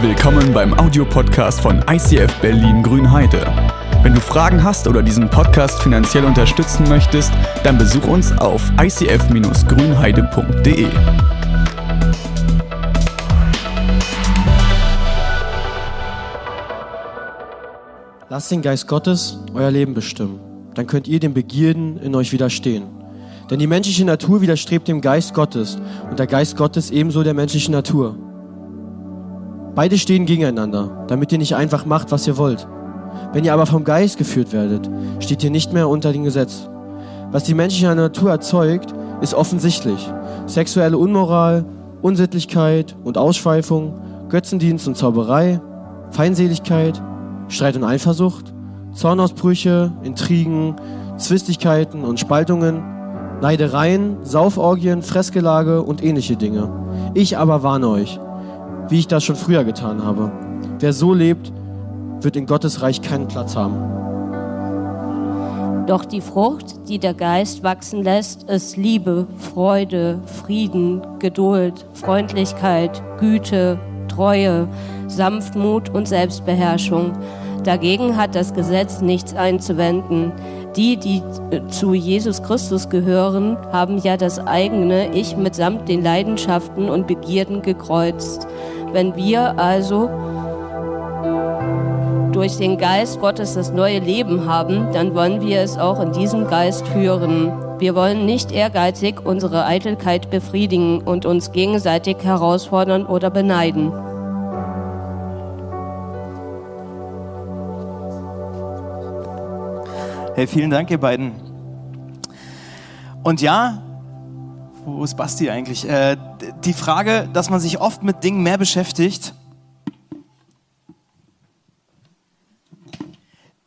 Willkommen beim Audiopodcast von ICF Berlin Grünheide. Wenn du Fragen hast oder diesen Podcast finanziell unterstützen möchtest, dann besuch uns auf icf-grünheide.de. Lasst den Geist Gottes euer Leben bestimmen. Dann könnt ihr den Begierden in euch widerstehen. Denn die menschliche Natur widerstrebt dem Geist Gottes und der Geist Gottes ebenso der menschlichen Natur. Beide stehen gegeneinander, damit ihr nicht einfach macht, was ihr wollt. Wenn ihr aber vom Geist geführt werdet, steht ihr nicht mehr unter dem Gesetz. Was die menschliche Natur erzeugt, ist offensichtlich. Sexuelle Unmoral, Unsittlichkeit und Ausschweifung, Götzendienst und Zauberei, Feindseligkeit, Streit und Eifersucht, Zornausbrüche, Intrigen, Zwistigkeiten und Spaltungen, Neidereien, Sauforgien, Fressgelage und ähnliche Dinge. Ich aber warne euch, wie ich das schon früher getan habe. Wer so lebt, wird in Gottes Reich keinen Platz haben. Doch die Frucht, die der Geist wachsen lässt, ist Liebe, Freude, Frieden, Geduld, Freundlichkeit, Güte, Treue, Sanftmut und Selbstbeherrschung. Dagegen hat das Gesetz nichts einzuwenden. Die, die zu Jesus Christus gehören, haben ja das eigene Ich mitsamt den Leidenschaften und Begierden gekreuzt. Wenn wir also durch den Geist Gottes das neue Leben haben, dann wollen wir es auch in diesem Geist führen. Wir wollen nicht ehrgeizig unsere Eitelkeit befriedigen und uns gegenseitig herausfordern oder beneiden. Hey, vielen Dank, ihr beiden. Und ja, wo ist Basti eigentlich? Äh, die Frage, dass man sich oft mit Dingen mehr beschäftigt,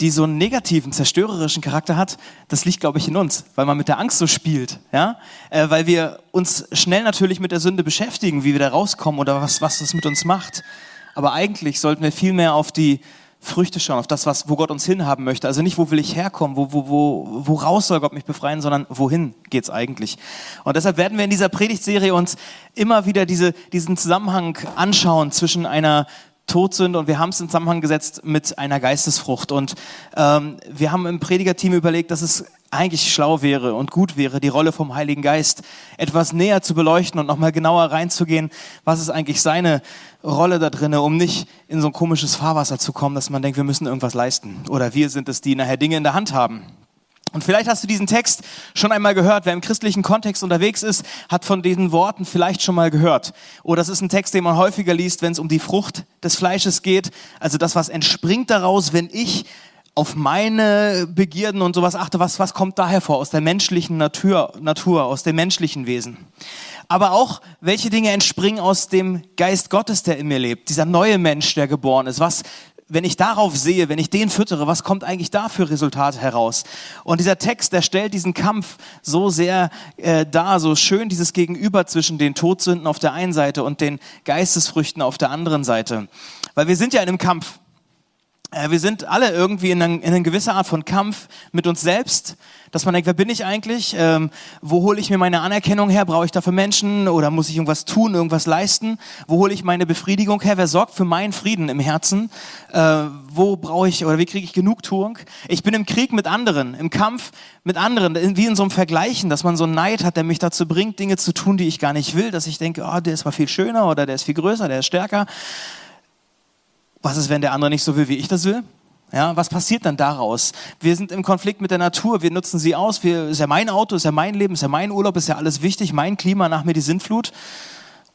die so einen negativen, zerstörerischen Charakter hat, das liegt, glaube ich, in uns, weil man mit der Angst so spielt, ja, äh, weil wir uns schnell natürlich mit der Sünde beschäftigen, wie wir da rauskommen oder was, was das mit uns macht. Aber eigentlich sollten wir viel mehr auf die Früchte schauen, auf das, was, wo Gott uns hinhaben möchte. Also nicht, wo will ich herkommen, wo, wo, wo, woraus soll Gott mich befreien, sondern wohin geht's eigentlich. Und deshalb werden wir in dieser Predigtserie uns immer wieder diese, diesen Zusammenhang anschauen zwischen einer Todsünde und wir haben es in Zusammenhang gesetzt mit einer Geistesfrucht. Und ähm, wir haben im Predigerteam überlegt, dass es eigentlich schlau wäre und gut wäre, die Rolle vom Heiligen Geist etwas näher zu beleuchten und nochmal genauer reinzugehen, was ist eigentlich seine Rolle da drinne, um nicht in so ein komisches Fahrwasser zu kommen, dass man denkt, wir müssen irgendwas leisten oder wir sind es, die nachher Dinge in der Hand haben. Und vielleicht hast du diesen Text schon einmal gehört. Wer im christlichen Kontext unterwegs ist, hat von diesen Worten vielleicht schon mal gehört. Oder es ist ein Text, den man häufiger liest, wenn es um die Frucht des Fleisches geht. Also das, was entspringt daraus, wenn ich auf meine Begierden und sowas achte, was, was kommt da hervor aus der menschlichen Natur, Natur, aus dem menschlichen Wesen. Aber auch, welche Dinge entspringen aus dem Geist Gottes, der in mir lebt, dieser neue Mensch, der geboren ist. Was, wenn ich darauf sehe, wenn ich den füttere, was kommt eigentlich da für Resultate heraus? Und dieser Text, der stellt diesen Kampf so sehr äh, dar, so schön dieses Gegenüber zwischen den Todsünden auf der einen Seite und den Geistesfrüchten auf der anderen Seite. Weil wir sind ja in einem Kampf. Äh, wir sind alle irgendwie in, einer gewisser Art von Kampf mit uns selbst, dass man denkt, wer bin ich eigentlich? Ähm, wo hole ich mir meine Anerkennung her? Brauche ich dafür Menschen oder muss ich irgendwas tun, irgendwas leisten? Wo hole ich meine Befriedigung her? Wer sorgt für meinen Frieden im Herzen? Äh, wo brauche ich oder wie kriege ich Genugtuung? Ich bin im Krieg mit anderen, im Kampf mit anderen, wie in so einem Vergleichen, dass man so einen Neid hat, der mich dazu bringt, Dinge zu tun, die ich gar nicht will, dass ich denke, oh, der ist mal viel schöner oder der ist viel größer, der ist stärker. Was ist, wenn der andere nicht so will, wie ich das will? Ja, was passiert dann daraus? Wir sind im Konflikt mit der Natur, wir nutzen sie aus, wir, ist ja mein Auto, ist ja mein Leben, ist ja mein Urlaub, ist ja alles wichtig, mein Klima, nach mir die Sintflut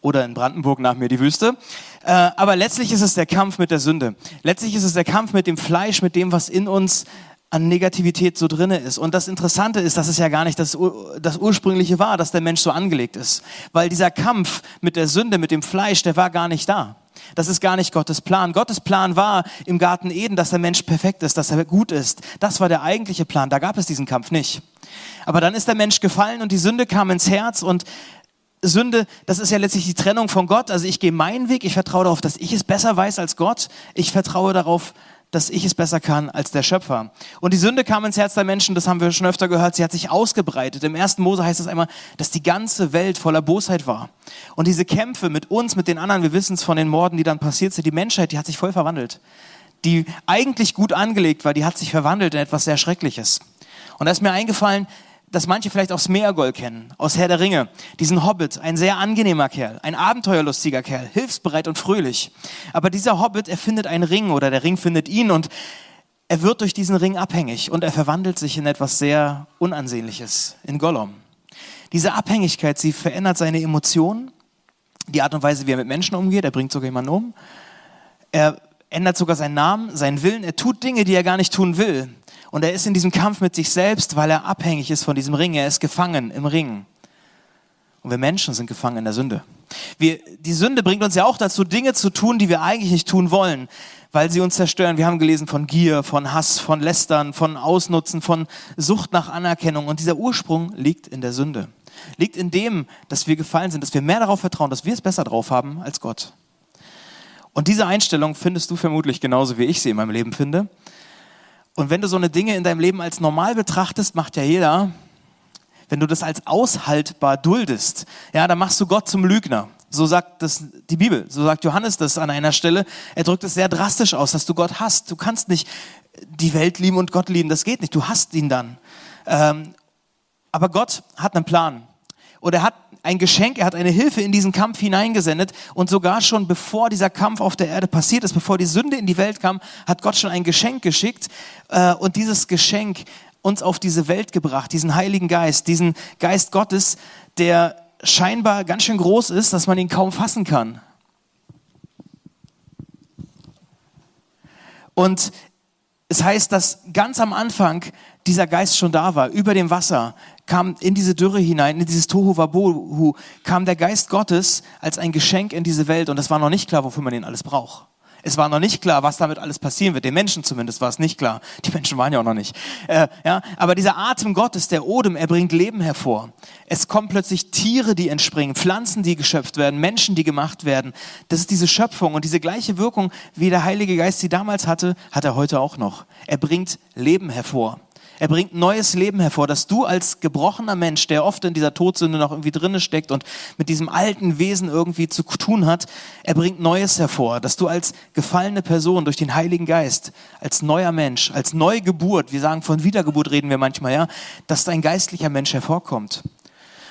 oder in Brandenburg nach mir die Wüste. Äh, aber letztlich ist es der Kampf mit der Sünde. Letztlich ist es der Kampf mit dem Fleisch, mit dem, was in uns an Negativität so drinne ist. Und das Interessante ist, dass es ja gar nicht das, das ursprüngliche war, dass der Mensch so angelegt ist. Weil dieser Kampf mit der Sünde, mit dem Fleisch, der war gar nicht da. Das ist gar nicht Gottes Plan. Gottes Plan war im Garten Eden, dass der Mensch perfekt ist, dass er gut ist. Das war der eigentliche Plan. Da gab es diesen Kampf nicht. Aber dann ist der Mensch gefallen und die Sünde kam ins Herz und Sünde, das ist ja letztlich die Trennung von Gott. Also ich gehe meinen Weg, ich vertraue darauf, dass ich es besser weiß als Gott. Ich vertraue darauf, dass ich es besser kann als der Schöpfer. Und die Sünde kam ins Herz der Menschen, das haben wir schon öfter gehört, sie hat sich ausgebreitet. Im ersten Mose heißt es einmal, dass die ganze Welt voller Bosheit war. Und diese Kämpfe mit uns, mit den anderen, wir wissen es von den Morden, die dann passiert sind, die Menschheit, die hat sich voll verwandelt. Die eigentlich gut angelegt war, die hat sich verwandelt in etwas sehr Schreckliches. Und da ist mir eingefallen, dass manche vielleicht auch Smeagol kennen, aus Herr der Ringe. Diesen Hobbit, ein sehr angenehmer Kerl, ein abenteuerlustiger Kerl, hilfsbereit und fröhlich. Aber dieser Hobbit, er findet einen Ring oder der Ring findet ihn und er wird durch diesen Ring abhängig und er verwandelt sich in etwas sehr Unansehnliches, in Gollum. Diese Abhängigkeit, sie verändert seine Emotionen, die Art und Weise, wie er mit Menschen umgeht, er bringt sogar jemanden um. Er ändert sogar seinen Namen, seinen Willen, er tut Dinge, die er gar nicht tun will. Und er ist in diesem Kampf mit sich selbst, weil er abhängig ist von diesem Ring. Er ist gefangen im Ring. Und wir Menschen sind gefangen in der Sünde. Wir, die Sünde bringt uns ja auch dazu, Dinge zu tun, die wir eigentlich nicht tun wollen, weil sie uns zerstören. Wir haben gelesen von Gier, von Hass, von Lästern, von Ausnutzen, von Sucht nach Anerkennung. Und dieser Ursprung liegt in der Sünde. Liegt in dem, dass wir gefallen sind, dass wir mehr darauf vertrauen, dass wir es besser drauf haben als Gott. Und diese Einstellung findest du vermutlich genauso, wie ich sie in meinem Leben finde. Und wenn du so eine Dinge in deinem Leben als normal betrachtest, macht ja jeder, wenn du das als aushaltbar duldest, ja, dann machst du Gott zum Lügner. So sagt das die Bibel, so sagt Johannes das an einer Stelle. Er drückt es sehr drastisch aus, dass du Gott hast. Du kannst nicht die Welt lieben und Gott lieben, das geht nicht. Du hast ihn dann. Ähm, aber Gott hat einen Plan. Und er hat ein Geschenk, er hat eine Hilfe in diesen Kampf hineingesendet und sogar schon bevor dieser Kampf auf der Erde passiert ist, bevor die Sünde in die Welt kam, hat Gott schon ein Geschenk geschickt äh, und dieses Geschenk uns auf diese Welt gebracht, diesen Heiligen Geist, diesen Geist Gottes, der scheinbar ganz schön groß ist, dass man ihn kaum fassen kann. Und es heißt, dass ganz am Anfang dieser Geist schon da war, über dem Wasser, kam in diese Dürre hinein, in dieses Tohu Wabohu, kam der Geist Gottes als ein Geschenk in diese Welt und es war noch nicht klar, wofür man den alles braucht. Es war noch nicht klar, was damit alles passieren wird. Den Menschen zumindest war es nicht klar. Die Menschen waren ja auch noch nicht. Äh, ja, aber dieser Atem Gottes, der Odem, er bringt Leben hervor. Es kommen plötzlich Tiere, die entspringen, Pflanzen, die geschöpft werden, Menschen, die gemacht werden. Das ist diese Schöpfung und diese gleiche Wirkung, wie der Heilige Geist sie damals hatte, hat er heute auch noch. Er bringt Leben hervor. Er bringt neues Leben hervor, dass du als gebrochener Mensch, der oft in dieser Todsünde noch irgendwie drinne steckt und mit diesem alten Wesen irgendwie zu tun hat, er bringt Neues hervor, dass du als gefallene Person durch den Heiligen Geist, als neuer Mensch, als Neugeburt, wir sagen von Wiedergeburt reden wir manchmal, ja, dass dein geistlicher Mensch hervorkommt.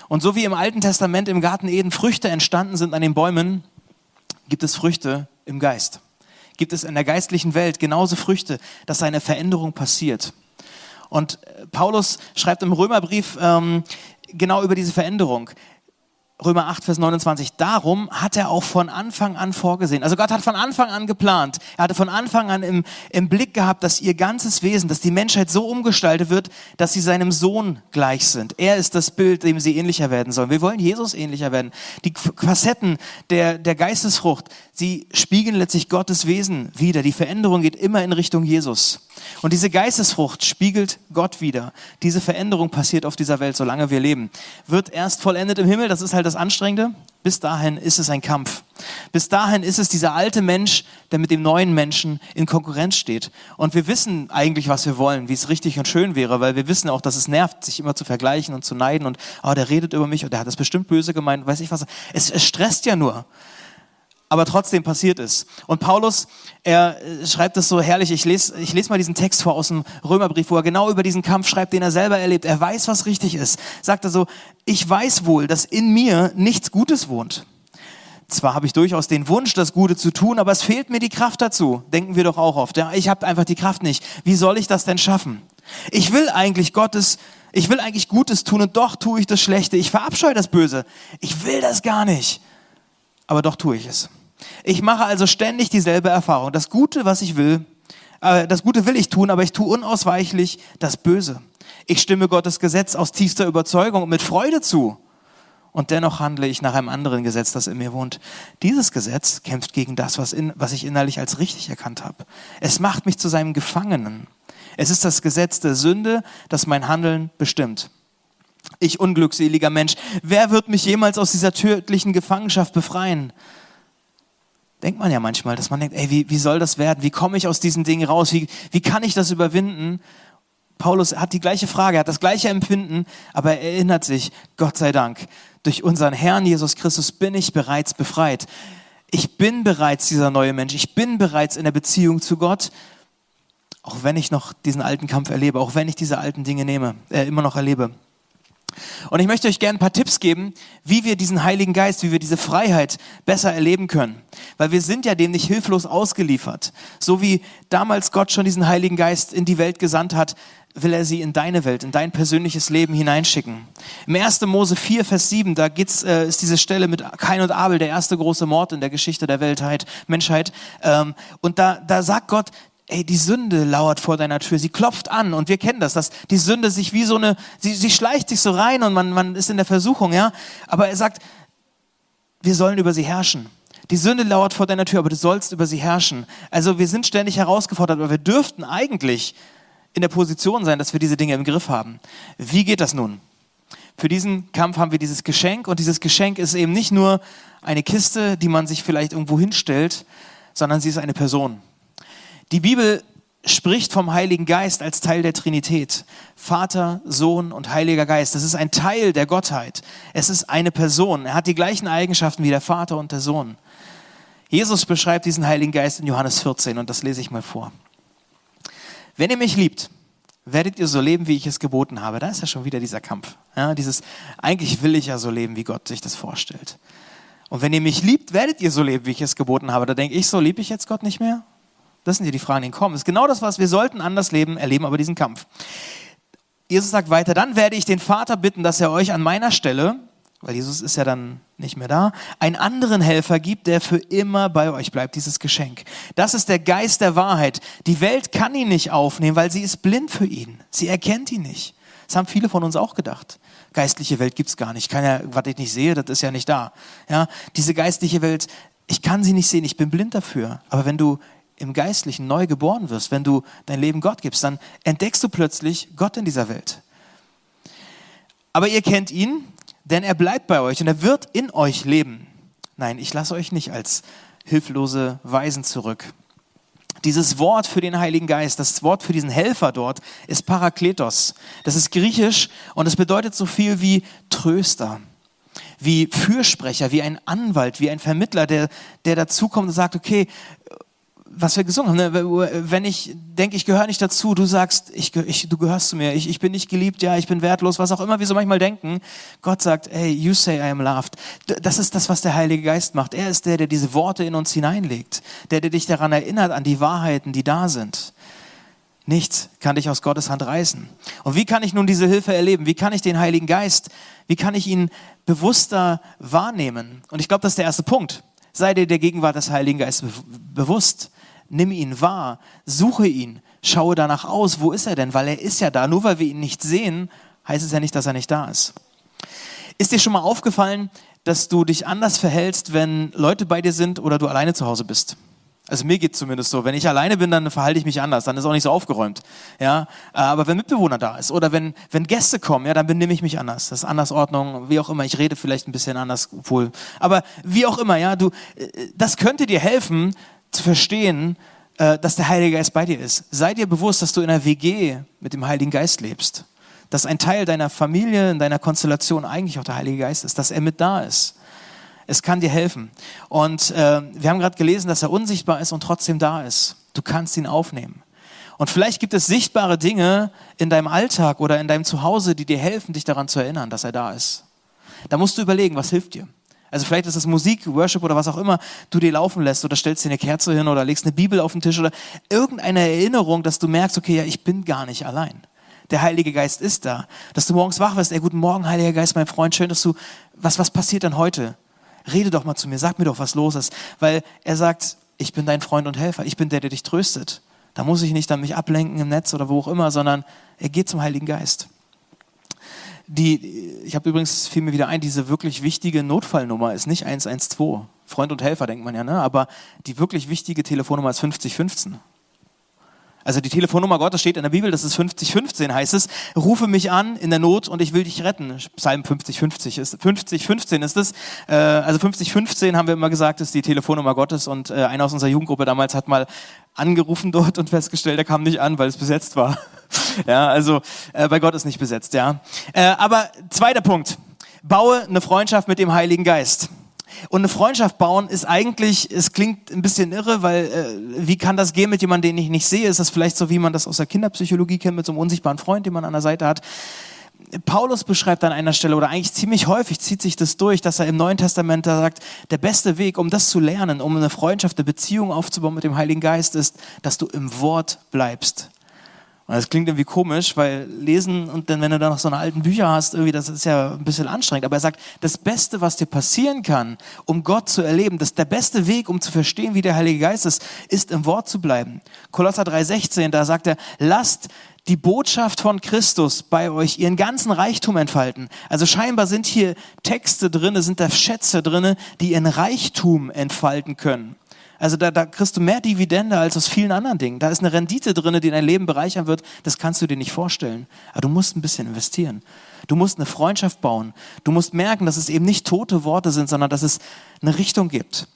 Und so wie im Alten Testament im Garten Eden Früchte entstanden sind an den Bäumen, gibt es Früchte im Geist. Gibt es in der geistlichen Welt genauso Früchte, dass eine Veränderung passiert. Und Paulus schreibt im Römerbrief ähm, genau über diese Veränderung. Römer 8, Vers 29. Darum hat er auch von Anfang an vorgesehen. Also Gott hat von Anfang an geplant. Er hatte von Anfang an im, im Blick gehabt, dass ihr ganzes Wesen, dass die Menschheit so umgestaltet wird, dass sie seinem Sohn gleich sind. Er ist das Bild, dem sie ähnlicher werden sollen. Wir wollen Jesus ähnlicher werden. Die Facetten der, der Geistesfrucht, sie spiegeln letztlich Gottes Wesen wieder. Die Veränderung geht immer in Richtung Jesus. Und diese Geistesfrucht spiegelt Gott wieder. Diese Veränderung passiert auf dieser Welt, solange wir leben. Wird erst vollendet im Himmel, das ist halt das Anstrengende. Bis dahin ist es ein Kampf. Bis dahin ist es dieser alte Mensch, der mit dem neuen Menschen in Konkurrenz steht. Und wir wissen eigentlich, was wir wollen, wie es richtig und schön wäre, weil wir wissen auch, dass es nervt, sich immer zu vergleichen und zu neiden und, oh, der redet über mich und der hat das bestimmt böse gemeint, weiß ich was. Es, es stresst ja nur aber trotzdem passiert es. Und Paulus, er äh, schreibt das so herrlich, ich lese, ich lese mal diesen Text vor aus dem Römerbrief, wo er genau über diesen Kampf schreibt, den er selber erlebt. Er weiß, was richtig ist. Sagt er so, ich weiß wohl, dass in mir nichts Gutes wohnt. Zwar habe ich durchaus den Wunsch, das Gute zu tun, aber es fehlt mir die Kraft dazu. Denken wir doch auch oft. Ja, ich habe einfach die Kraft nicht. Wie soll ich das denn schaffen? Ich will eigentlich Gottes, ich will eigentlich Gutes tun und doch tue ich das Schlechte. Ich verabscheue das Böse. Ich will das gar nicht aber doch tue ich es. Ich mache also ständig dieselbe Erfahrung. Das Gute, was ich will, äh, das Gute will ich tun, aber ich tue unausweichlich das Böse. Ich stimme Gottes Gesetz aus tiefster Überzeugung und mit Freude zu. Und dennoch handle ich nach einem anderen Gesetz, das in mir wohnt. Dieses Gesetz kämpft gegen das, was, in, was ich innerlich als richtig erkannt habe. Es macht mich zu seinem Gefangenen. Es ist das Gesetz der Sünde, das mein Handeln bestimmt. Ich unglückseliger Mensch, wer wird mich jemals aus dieser tödlichen Gefangenschaft befreien? denkt man ja manchmal, dass man denkt, ey, wie, wie soll das werden? Wie komme ich aus diesen Dingen raus? Wie, wie kann ich das überwinden? Paulus hat die gleiche Frage, hat das gleiche Empfinden, aber er erinnert sich, Gott sei Dank, durch unseren Herrn Jesus Christus bin ich bereits befreit. Ich bin bereits dieser neue Mensch. Ich bin bereits in der Beziehung zu Gott, auch wenn ich noch diesen alten Kampf erlebe, auch wenn ich diese alten Dinge nehme, äh, immer noch erlebe. Und ich möchte euch gerne ein paar Tipps geben, wie wir diesen Heiligen Geist, wie wir diese Freiheit besser erleben können. Weil wir sind ja dem nicht hilflos ausgeliefert. So wie damals Gott schon diesen Heiligen Geist in die Welt gesandt hat, will er sie in deine Welt, in dein persönliches Leben hineinschicken. Im 1. Mose 4, Vers 7, da geht's, äh, ist diese Stelle mit Kain und Abel, der erste große Mord in der Geschichte der Weltheit, Menschheit. Ähm, und da, da sagt Gott, ey, die Sünde lauert vor deiner Tür, sie klopft an und wir kennen das, dass die Sünde sich wie so eine, sie, sie schleicht sich so rein und man, man ist in der Versuchung, ja. Aber er sagt, wir sollen über sie herrschen. Die Sünde lauert vor deiner Tür, aber du sollst über sie herrschen. Also wir sind ständig herausgefordert, aber wir dürften eigentlich in der Position sein, dass wir diese Dinge im Griff haben. Wie geht das nun? Für diesen Kampf haben wir dieses Geschenk und dieses Geschenk ist eben nicht nur eine Kiste, die man sich vielleicht irgendwo hinstellt, sondern sie ist eine Person. Die Bibel spricht vom Heiligen Geist als Teil der Trinität. Vater, Sohn und Heiliger Geist. Das ist ein Teil der Gottheit. Es ist eine Person. Er hat die gleichen Eigenschaften wie der Vater und der Sohn. Jesus beschreibt diesen Heiligen Geist in Johannes 14 und das lese ich mal vor. Wenn ihr mich liebt, werdet ihr so leben, wie ich es geboten habe. Da ist ja schon wieder dieser Kampf. Ja, dieses, eigentlich will ich ja so leben, wie Gott sich das vorstellt. Und wenn ihr mich liebt, werdet ihr so leben, wie ich es geboten habe. Da denke ich so, liebe ich jetzt Gott nicht mehr? Das sind ja die Fragen, die kommen. Das ist genau das, was wir sollten anders leben, erleben aber diesen Kampf. Jesus sagt weiter, dann werde ich den Vater bitten, dass er euch an meiner Stelle, weil Jesus ist ja dann nicht mehr da, einen anderen Helfer gibt, der für immer bei euch bleibt, dieses Geschenk. Das ist der Geist der Wahrheit. Die Welt kann ihn nicht aufnehmen, weil sie ist blind für ihn. Sie erkennt ihn nicht. Das haben viele von uns auch gedacht. Geistliche Welt gibt's gar nicht. Kann ja, was ich nicht sehe, das ist ja nicht da. Ja, diese geistliche Welt, ich kann sie nicht sehen, ich bin blind dafür. Aber wenn du im Geistlichen neu geboren wirst, wenn du dein Leben Gott gibst, dann entdeckst du plötzlich Gott in dieser Welt. Aber ihr kennt ihn, denn er bleibt bei euch und er wird in euch leben. Nein, ich lasse euch nicht als hilflose Weisen zurück. Dieses Wort für den Heiligen Geist, das Wort für diesen Helfer dort, ist Parakletos. Das ist griechisch und es bedeutet so viel wie Tröster, wie Fürsprecher, wie ein Anwalt, wie ein Vermittler, der, der dazukommt und sagt, okay, was wir gesungen haben, ne? wenn ich denke, ich gehöre nicht dazu, du sagst, ich, ich, du gehörst zu mir, ich, ich bin nicht geliebt, ja, ich bin wertlos, was auch immer wir so manchmal denken. Gott sagt, hey, you say I am loved. Das ist das, was der Heilige Geist macht. Er ist der, der diese Worte in uns hineinlegt, der, der dich daran erinnert, an die Wahrheiten, die da sind. Nichts kann dich aus Gottes Hand reißen. Und wie kann ich nun diese Hilfe erleben? Wie kann ich den Heiligen Geist, wie kann ich ihn bewusster wahrnehmen? Und ich glaube, das ist der erste Punkt. Sei dir der Gegenwart des Heiligen Geistes bewusst nimm ihn wahr, suche ihn, schaue danach aus, wo ist er denn? Weil er ist ja da. Nur weil wir ihn nicht sehen, heißt es ja nicht, dass er nicht da ist. Ist dir schon mal aufgefallen, dass du dich anders verhältst, wenn Leute bei dir sind oder du alleine zu Hause bist? Also mir geht zumindest so. Wenn ich alleine bin, dann verhalte ich mich anders. Dann ist auch nicht so aufgeräumt. Ja, aber wenn Mitbewohner da ist oder wenn wenn Gäste kommen, ja, dann benehme ich mich anders. Das ist Andersordnung, wie auch immer. Ich rede vielleicht ein bisschen anders, wohl. Aber wie auch immer, ja, du, äh, das könnte dir helfen, zu verstehen, äh, dass der Heilige Geist bei dir ist. Sei dir bewusst, dass du in einer WG mit dem Heiligen Geist lebst. Dass ein Teil deiner Familie, in deiner Konstellation eigentlich auch der Heilige Geist ist, dass er mit da ist. Es kann dir helfen. Und äh, wir haben gerade gelesen, dass er unsichtbar ist und trotzdem da ist. Du kannst ihn aufnehmen. Und vielleicht gibt es sichtbare Dinge in deinem Alltag oder in deinem Zuhause, die dir helfen, dich daran zu erinnern, dass er da ist. Da musst du überlegen, was hilft dir. Also vielleicht ist es Musik, Worship oder was auch immer du dir laufen lässt oder stellst dir eine Kerze hin oder legst eine Bibel auf den Tisch oder irgendeine Erinnerung, dass du merkst, okay, ja, ich bin gar nicht allein. Der Heilige Geist ist da. Dass du morgens wach wirst, ey, guten Morgen, Heiliger Geist, mein Freund, schön, dass du, was, was passiert denn heute? Rede doch mal zu mir, sag mir doch, was los ist. Weil er sagt, ich bin dein Freund und Helfer, ich bin der, der dich tröstet. Da muss ich nicht dann mich ablenken im Netz oder wo auch immer, sondern er geht zum Heiligen Geist. Die, ich habe übrigens, fiel mir wieder ein, diese wirklich wichtige Notfallnummer ist nicht 112. Freund und Helfer denkt man ja, ne? aber die wirklich wichtige Telefonnummer ist 5015. Also die Telefonnummer Gottes steht in der Bibel, das ist 5015 heißt es, rufe mich an in der Not und ich will dich retten. Psalm 5050 ist 5015 ist es. Äh, also 5015 haben wir immer gesagt, ist die Telefonnummer Gottes und äh, einer aus unserer Jugendgruppe damals hat mal angerufen dort und festgestellt, er kam nicht an, weil es besetzt war. ja, also äh, bei Gott ist nicht besetzt, ja. Äh, aber zweiter Punkt, baue eine Freundschaft mit dem Heiligen Geist. Und eine Freundschaft bauen ist eigentlich, es klingt ein bisschen irre, weil äh, wie kann das gehen mit jemandem, den ich nicht sehe? Ist das vielleicht so, wie man das aus der Kinderpsychologie kennt, mit so einem unsichtbaren Freund, den man an der Seite hat? Paulus beschreibt an einer Stelle oder eigentlich ziemlich häufig zieht sich das durch, dass er im Neuen Testament da sagt, der beste Weg, um das zu lernen, um eine Freundschaft, eine Beziehung aufzubauen mit dem Heiligen Geist, ist, dass du im Wort bleibst. Und das klingt irgendwie komisch, weil lesen und dann, wenn du da noch so eine alten Bücher hast, irgendwie, das ist ja ein bisschen anstrengend. Aber er sagt, das Beste, was dir passieren kann, um Gott zu erleben, das der beste Weg, um zu verstehen, wie der Heilige Geist ist, ist im Wort zu bleiben. Kolosser 3,16, da sagt er, lasst die Botschaft von Christus bei euch ihren ganzen Reichtum entfalten. Also scheinbar sind hier Texte drinne, sind da Schätze drinne, die ihren Reichtum entfalten können. Also da, da kriegst du mehr Dividende als aus vielen anderen Dingen. Da ist eine Rendite drin, die dein Leben bereichern wird. Das kannst du dir nicht vorstellen. Aber du musst ein bisschen investieren. Du musst eine Freundschaft bauen. Du musst merken, dass es eben nicht tote Worte sind, sondern dass es eine Richtung gibt.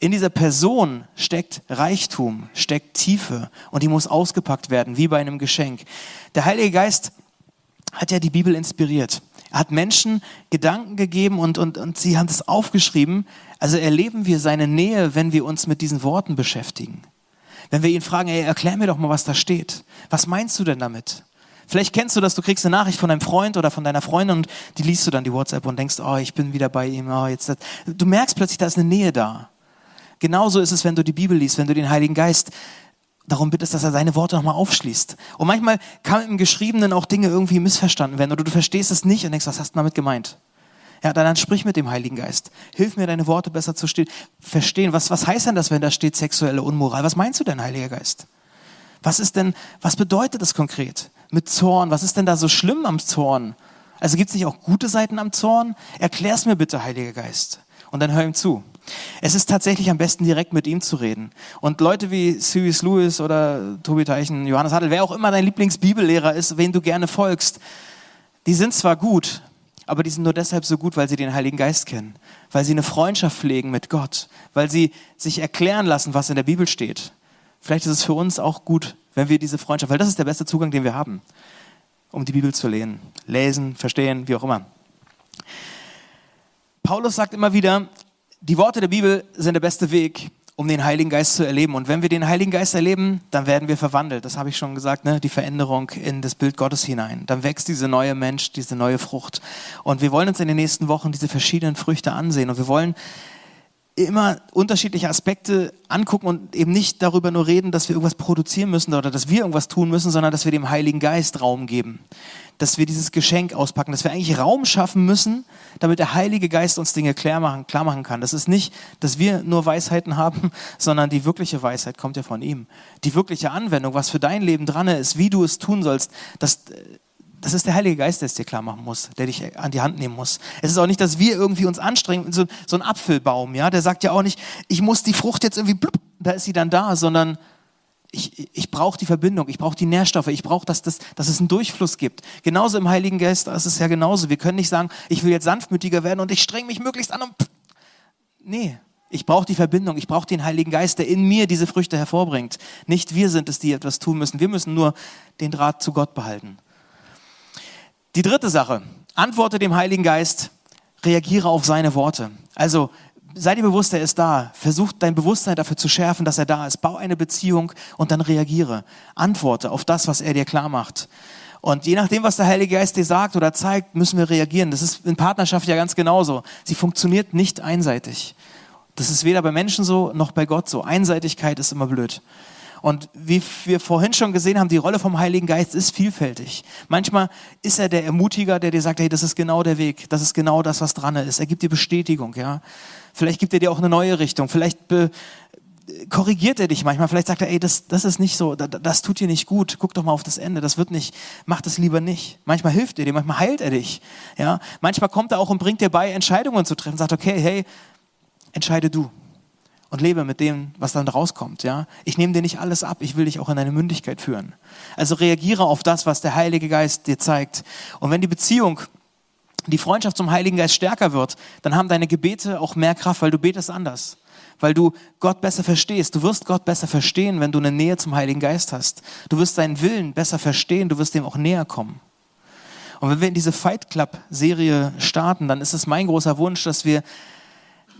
In dieser Person steckt Reichtum, steckt Tiefe und die muss ausgepackt werden, wie bei einem Geschenk. Der Heilige Geist hat ja die Bibel inspiriert. Er hat Menschen Gedanken gegeben und, und, und sie haben das aufgeschrieben. Also erleben wir seine Nähe, wenn wir uns mit diesen Worten beschäftigen. Wenn wir ihn fragen, ey, erklär mir doch mal, was da steht. Was meinst du denn damit? Vielleicht kennst du das, du kriegst eine Nachricht von deinem Freund oder von deiner Freundin und die liest du dann die WhatsApp und denkst, oh, ich bin wieder bei ihm. Oh, jetzt das. Du merkst plötzlich, da ist eine Nähe da. Genauso ist es, wenn du die Bibel liest, wenn du den Heiligen Geist darum bittest, dass er seine Worte nochmal aufschließt. Und manchmal kann im Geschriebenen auch Dinge irgendwie missverstanden werden oder du verstehst es nicht und denkst, was hast du damit gemeint? Ja, dann, dann sprich mit dem Heiligen Geist. Hilf mir, deine Worte besser zu verstehen. Was, was heißt denn das, wenn da steht sexuelle Unmoral? Was meinst du denn, Heiliger Geist? Was ist denn, was bedeutet das konkret mit Zorn? Was ist denn da so schlimm am Zorn? Also gibt es nicht auch gute Seiten am Zorn? Erklär's mir bitte, Heiliger Geist. Und dann hör ihm zu. Es ist tatsächlich am besten, direkt mit ihm zu reden. Und Leute wie C.S. Lewis oder Tobi Teichen, Johannes Hadl, wer auch immer dein Lieblingsbibellehrer ist, wen du gerne folgst, die sind zwar gut, aber die sind nur deshalb so gut, weil sie den Heiligen Geist kennen, weil sie eine Freundschaft pflegen mit Gott, weil sie sich erklären lassen, was in der Bibel steht. Vielleicht ist es für uns auch gut, wenn wir diese Freundschaft, weil das ist der beste Zugang, den wir haben, um die Bibel zu lesen, lesen, verstehen, wie auch immer. Paulus sagt immer wieder, die Worte der Bibel sind der beste Weg, um den Heiligen Geist zu erleben. Und wenn wir den Heiligen Geist erleben, dann werden wir verwandelt. Das habe ich schon gesagt, ne? die Veränderung in das Bild Gottes hinein. Dann wächst diese neue Mensch, diese neue Frucht. Und wir wollen uns in den nächsten Wochen diese verschiedenen Früchte ansehen. Und wir wollen immer unterschiedliche Aspekte angucken und eben nicht darüber nur reden, dass wir irgendwas produzieren müssen oder dass wir irgendwas tun müssen, sondern dass wir dem Heiligen Geist Raum geben. Dass wir dieses Geschenk auspacken, dass wir eigentlich Raum schaffen müssen, damit der Heilige Geist uns Dinge klar machen, klar machen kann. Das ist nicht, dass wir nur Weisheiten haben, sondern die wirkliche Weisheit kommt ja von ihm. Die wirkliche Anwendung, was für dein Leben dran ist, wie du es tun sollst, das das ist der Heilige Geist, der es dir klar machen muss, der dich an die Hand nehmen muss. Es ist auch nicht, dass wir irgendwie uns anstrengen, so, so ein Apfelbaum, ja, der sagt ja auch nicht, ich muss die Frucht jetzt irgendwie, blub, da ist sie dann da, sondern ich, ich brauche die Verbindung, ich brauche die Nährstoffe, ich brauche, dass, das, dass es einen Durchfluss gibt. Genauso im Heiligen Geist ist es ja genauso. Wir können nicht sagen, ich will jetzt sanftmütiger werden und ich streng mich möglichst an und nee, ich brauche die Verbindung, ich brauche den Heiligen Geist, der in mir diese Früchte hervorbringt. Nicht wir sind es, die etwas tun müssen. Wir müssen nur den Draht zu Gott behalten. Die dritte Sache, antworte dem Heiligen Geist, reagiere auf seine Worte. Also sei dir bewusst, er ist da. Versuch dein Bewusstsein dafür zu schärfen, dass er da ist. Bau eine Beziehung und dann reagiere. Antworte auf das, was er dir klar macht. Und je nachdem, was der Heilige Geist dir sagt oder zeigt, müssen wir reagieren. Das ist in Partnerschaft ja ganz genauso. Sie funktioniert nicht einseitig. Das ist weder bei Menschen so noch bei Gott so. Einseitigkeit ist immer blöd. Und wie wir vorhin schon gesehen haben, die Rolle vom Heiligen Geist ist vielfältig. Manchmal ist er der Ermutiger, der dir sagt, hey, das ist genau der Weg, das ist genau das, was dran ist. Er gibt dir Bestätigung, ja. Vielleicht gibt er dir auch eine neue Richtung. Vielleicht korrigiert er dich manchmal. Vielleicht sagt er, ey, das, das ist nicht so, das, das tut dir nicht gut. Guck doch mal auf das Ende. Das wird nicht, mach das lieber nicht. Manchmal hilft er dir, manchmal heilt er dich. Ja, manchmal kommt er auch und bringt dir bei, Entscheidungen zu treffen. Sagt, okay, hey, entscheide du. Und lebe mit dem, was dann rauskommt. Ja? Ich nehme dir nicht alles ab, ich will dich auch in deine Mündigkeit führen. Also reagiere auf das, was der Heilige Geist dir zeigt. Und wenn die Beziehung, die Freundschaft zum Heiligen Geist stärker wird, dann haben deine Gebete auch mehr Kraft, weil du betest anders. Weil du Gott besser verstehst. Du wirst Gott besser verstehen, wenn du eine Nähe zum Heiligen Geist hast. Du wirst seinen Willen besser verstehen, du wirst dem auch näher kommen. Und wenn wir in diese Fight Club Serie starten, dann ist es mein großer Wunsch, dass wir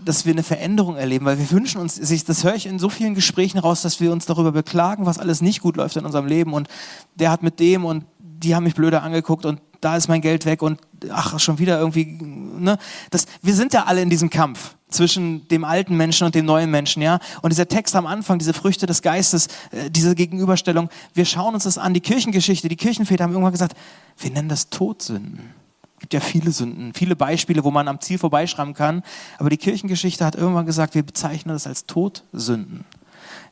dass wir eine Veränderung erleben, weil wir wünschen uns, das höre ich in so vielen Gesprächen raus, dass wir uns darüber beklagen, was alles nicht gut läuft in unserem Leben und der hat mit dem und die haben mich blöder angeguckt und da ist mein Geld weg und ach, schon wieder irgendwie, ne? Das, wir sind ja alle in diesem Kampf zwischen dem alten Menschen und dem neuen Menschen, ja? Und dieser Text am Anfang, diese Früchte des Geistes, äh, diese Gegenüberstellung, wir schauen uns das an, die Kirchengeschichte, die Kirchenväter haben irgendwann gesagt, wir nennen das Todsünden. Es gibt ja viele Sünden, viele Beispiele, wo man am Ziel vorbeischrammen kann, aber die Kirchengeschichte hat irgendwann gesagt, wir bezeichnen das als Todsünden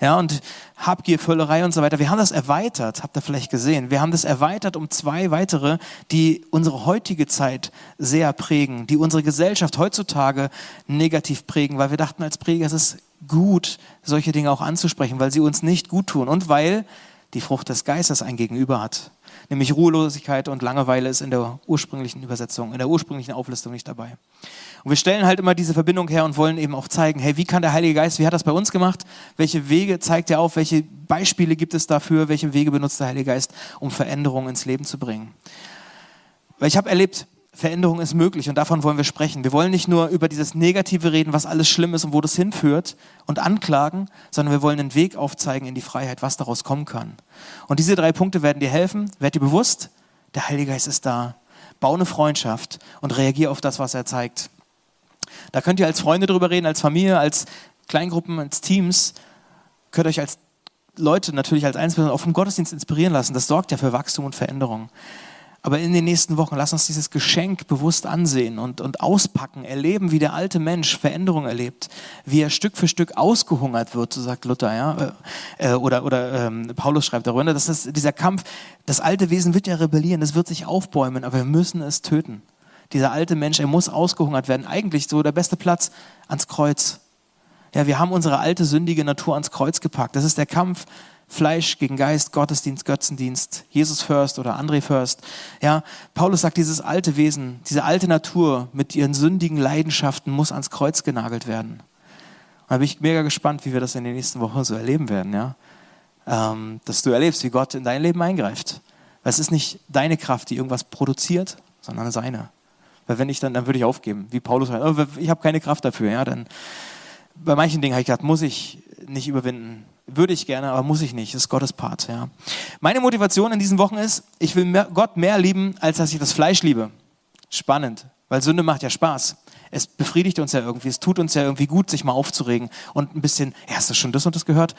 ja, und Habgier, Völlerei und so weiter. Wir haben das erweitert, habt ihr vielleicht gesehen. Wir haben das erweitert um zwei weitere, die unsere heutige Zeit sehr prägen, die unsere Gesellschaft heutzutage negativ prägen, weil wir dachten als Prediger, es ist gut, solche Dinge auch anzusprechen, weil sie uns nicht gut tun und weil die Frucht des Geistes ein Gegenüber hat. Nämlich Ruhelosigkeit und Langeweile ist in der ursprünglichen Übersetzung, in der ursprünglichen Auflistung nicht dabei. Und wir stellen halt immer diese Verbindung her und wollen eben auch zeigen, hey, wie kann der Heilige Geist, wie hat das bei uns gemacht? Welche Wege zeigt er auf? Welche Beispiele gibt es dafür? Welche Wege benutzt der Heilige Geist, um Veränderungen ins Leben zu bringen? Weil ich habe erlebt, Veränderung ist möglich und davon wollen wir sprechen. Wir wollen nicht nur über dieses Negative reden, was alles schlimm ist und wo das hinführt und anklagen, sondern wir wollen einen Weg aufzeigen in die Freiheit, was daraus kommen kann. Und diese drei Punkte werden dir helfen. Werd dir bewusst, der Heilige Geist ist da. Bau eine Freundschaft und reagier auf das, was er zeigt. Da könnt ihr als Freunde drüber reden, als Familie, als Kleingruppen, als Teams. Könnt euch als Leute natürlich als Einzelpersonen auch vom Gottesdienst inspirieren lassen. Das sorgt ja für Wachstum und Veränderung. Aber in den nächsten Wochen lass uns dieses Geschenk bewusst ansehen und, und auspacken, erleben, wie der alte Mensch Veränderung erlebt, wie er Stück für Stück ausgehungert wird, so sagt Luther, ja, äh, oder, oder ähm, Paulus schreibt darüber, dass das, dieser Kampf, das alte Wesen wird ja rebellieren, es wird sich aufbäumen, aber wir müssen es töten. Dieser alte Mensch, er muss ausgehungert werden. Eigentlich so der beste Platz ans Kreuz. Ja, wir haben unsere alte sündige Natur ans Kreuz gepackt. Das ist der Kampf Fleisch gegen Geist, Gottesdienst, Götzendienst, Jesus first oder André first. Ja, Paulus sagt, dieses alte Wesen, diese alte Natur mit ihren sündigen Leidenschaften muss ans Kreuz genagelt werden. Und da bin ich mega gespannt, wie wir das in den nächsten Wochen so erleben werden, ja. Ähm, dass du erlebst, wie Gott in dein Leben eingreift. Weil es ist nicht deine Kraft, die irgendwas produziert, sondern seine. Weil wenn ich dann, dann würde ich aufgeben. Wie Paulus sagt, oh, ich habe keine Kraft dafür. Ja, dann, bei manchen Dingen habe ich gedacht, muss ich nicht überwinden. Würde ich gerne, aber muss ich nicht. Das ist Gottes Part. Ja. Meine Motivation in diesen Wochen ist, ich will mehr, Gott mehr lieben, als dass ich das Fleisch liebe. Spannend, weil Sünde macht ja Spaß. Es befriedigt uns ja irgendwie, es tut uns ja irgendwie gut, sich mal aufzuregen und ein bisschen, ja, hast du schon das und das gehört?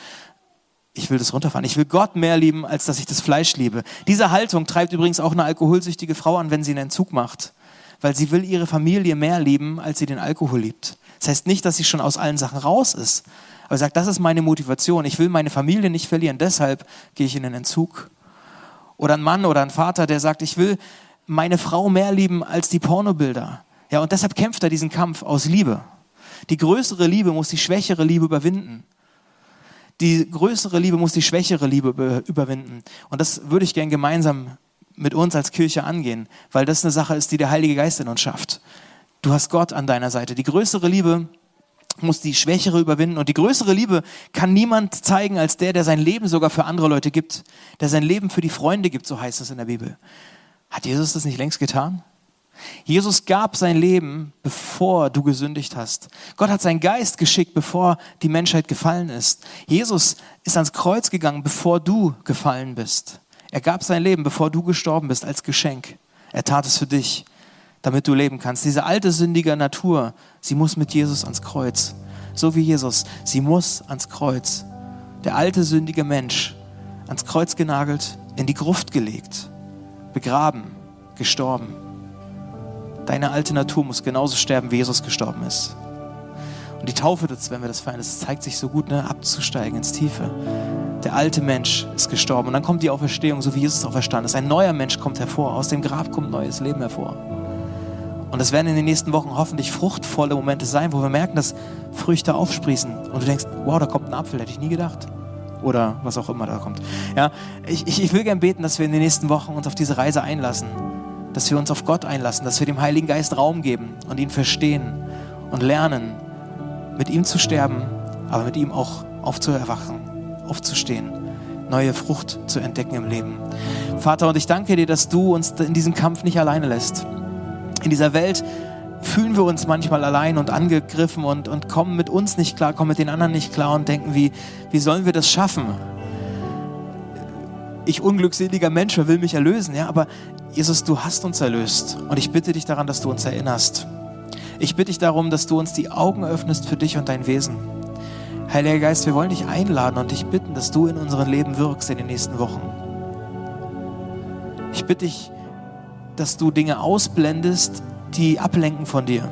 Ich will das runterfahren. Ich will Gott mehr lieben, als dass ich das Fleisch liebe. Diese Haltung treibt übrigens auch eine alkoholsüchtige Frau an, wenn sie einen Entzug macht weil sie will ihre Familie mehr lieben, als sie den Alkohol liebt. Das heißt nicht, dass sie schon aus allen Sachen raus ist, aber sagt, das ist meine Motivation. Ich will meine Familie nicht verlieren, deshalb gehe ich in den Entzug. Oder ein Mann oder ein Vater, der sagt, ich will meine Frau mehr lieben als die Pornobilder. Ja, und deshalb kämpft er diesen Kampf aus Liebe. Die größere Liebe muss die schwächere Liebe überwinden. Die größere Liebe muss die schwächere Liebe überwinden. Und das würde ich gern gemeinsam mit uns als Kirche angehen, weil das eine Sache ist, die der Heilige Geist in uns schafft. Du hast Gott an deiner Seite. Die größere Liebe muss die Schwächere überwinden. Und die größere Liebe kann niemand zeigen als der, der sein Leben sogar für andere Leute gibt, der sein Leben für die Freunde gibt, so heißt es in der Bibel. Hat Jesus das nicht längst getan? Jesus gab sein Leben, bevor du gesündigt hast. Gott hat seinen Geist geschickt, bevor die Menschheit gefallen ist. Jesus ist ans Kreuz gegangen, bevor du gefallen bist. Er gab sein Leben, bevor du gestorben bist, als Geschenk. Er tat es für dich, damit du leben kannst. Diese alte sündige Natur, sie muss mit Jesus ans Kreuz. So wie Jesus, sie muss ans Kreuz. Der alte sündige Mensch, ans Kreuz genagelt, in die Gruft gelegt, begraben, gestorben. Deine alte Natur muss genauso sterben, wie Jesus gestorben ist. Und die Taufe, das, wenn wir das feiern, das zeigt sich so gut, ne, abzusteigen ins Tiefe. Der alte Mensch ist gestorben und dann kommt die Auferstehung, so wie Jesus auferstanden ist. Ein neuer Mensch kommt hervor, aus dem Grab kommt neues Leben hervor. Und es werden in den nächsten Wochen hoffentlich fruchtvolle Momente sein, wo wir merken, dass Früchte aufsprießen und du denkst, wow, da kommt ein Apfel, hätte ich nie gedacht. Oder was auch immer da kommt. Ja, ich, ich, will gern beten, dass wir in den nächsten Wochen uns auf diese Reise einlassen. Dass wir uns auf Gott einlassen, dass wir dem Heiligen Geist Raum geben und ihn verstehen und lernen, mit ihm zu sterben, aber mit ihm auch aufzuerwachen, aufzustehen, neue Frucht zu entdecken im Leben. Vater, und ich danke dir, dass du uns in diesem Kampf nicht alleine lässt. In dieser Welt fühlen wir uns manchmal allein und angegriffen und, und kommen mit uns nicht klar, kommen mit den anderen nicht klar und denken, wie, wie sollen wir das schaffen? Ich unglückseliger Mensch, wer will mich erlösen? Ja, aber Jesus, du hast uns erlöst und ich bitte dich daran, dass du uns erinnerst. Ich bitte dich darum, dass du uns die Augen öffnest für dich und dein Wesen. Heiliger Geist, wir wollen dich einladen und dich bitten, dass du in unserem Leben wirkst in den nächsten Wochen. Ich bitte dich, dass du Dinge ausblendest, die ablenken von dir.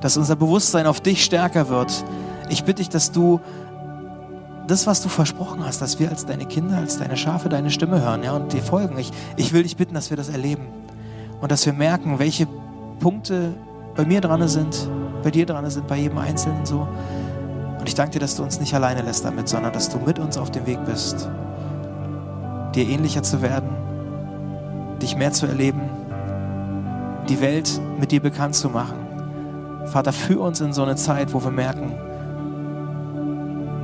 Dass unser Bewusstsein auf dich stärker wird. Ich bitte dich, dass du das, was du versprochen hast, dass wir als deine Kinder, als deine Schafe deine Stimme hören ja, und dir folgen. Ich, ich will dich bitten, dass wir das erleben und dass wir merken, welche Punkte bei mir dran sind, bei dir dran sind, bei jedem Einzelnen so. Und ich danke dir, dass du uns nicht alleine lässt damit, sondern dass du mit uns auf dem Weg bist, dir ähnlicher zu werden, dich mehr zu erleben die Welt mit dir bekannt zu machen. Vater, führ uns in so eine Zeit, wo wir merken,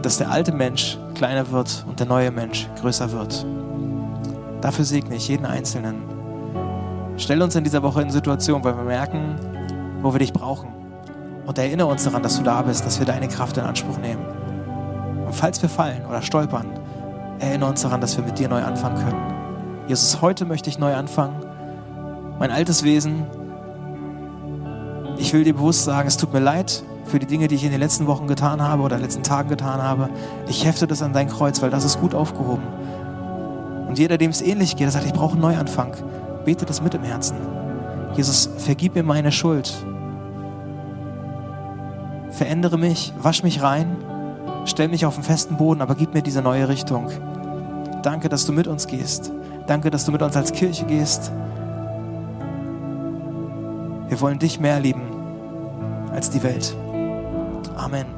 dass der alte Mensch kleiner wird und der neue Mensch größer wird. Dafür segne ich jeden Einzelnen. Stell uns in dieser Woche in Situationen, weil wir merken, wo wir dich brauchen. Und erinnere uns daran, dass du da bist, dass wir deine Kraft in Anspruch nehmen. Und falls wir fallen oder stolpern, erinnere uns daran, dass wir mit dir neu anfangen können. Jesus, heute möchte ich neu anfangen mein altes Wesen. Ich will dir bewusst sagen, es tut mir leid für die Dinge, die ich in den letzten Wochen getan habe oder in den letzten Tagen getan habe. Ich hefte das an dein Kreuz, weil das ist gut aufgehoben. Und jeder, dem es ähnlich geht, der sagt, ich brauche einen Neuanfang, bete das mit im Herzen. Jesus, vergib mir meine Schuld. Verändere mich, wasch mich rein, stell mich auf den festen Boden, aber gib mir diese neue Richtung. Danke, dass du mit uns gehst. Danke, dass du mit uns als Kirche gehst. Wir wollen dich mehr lieben als die Welt. Amen.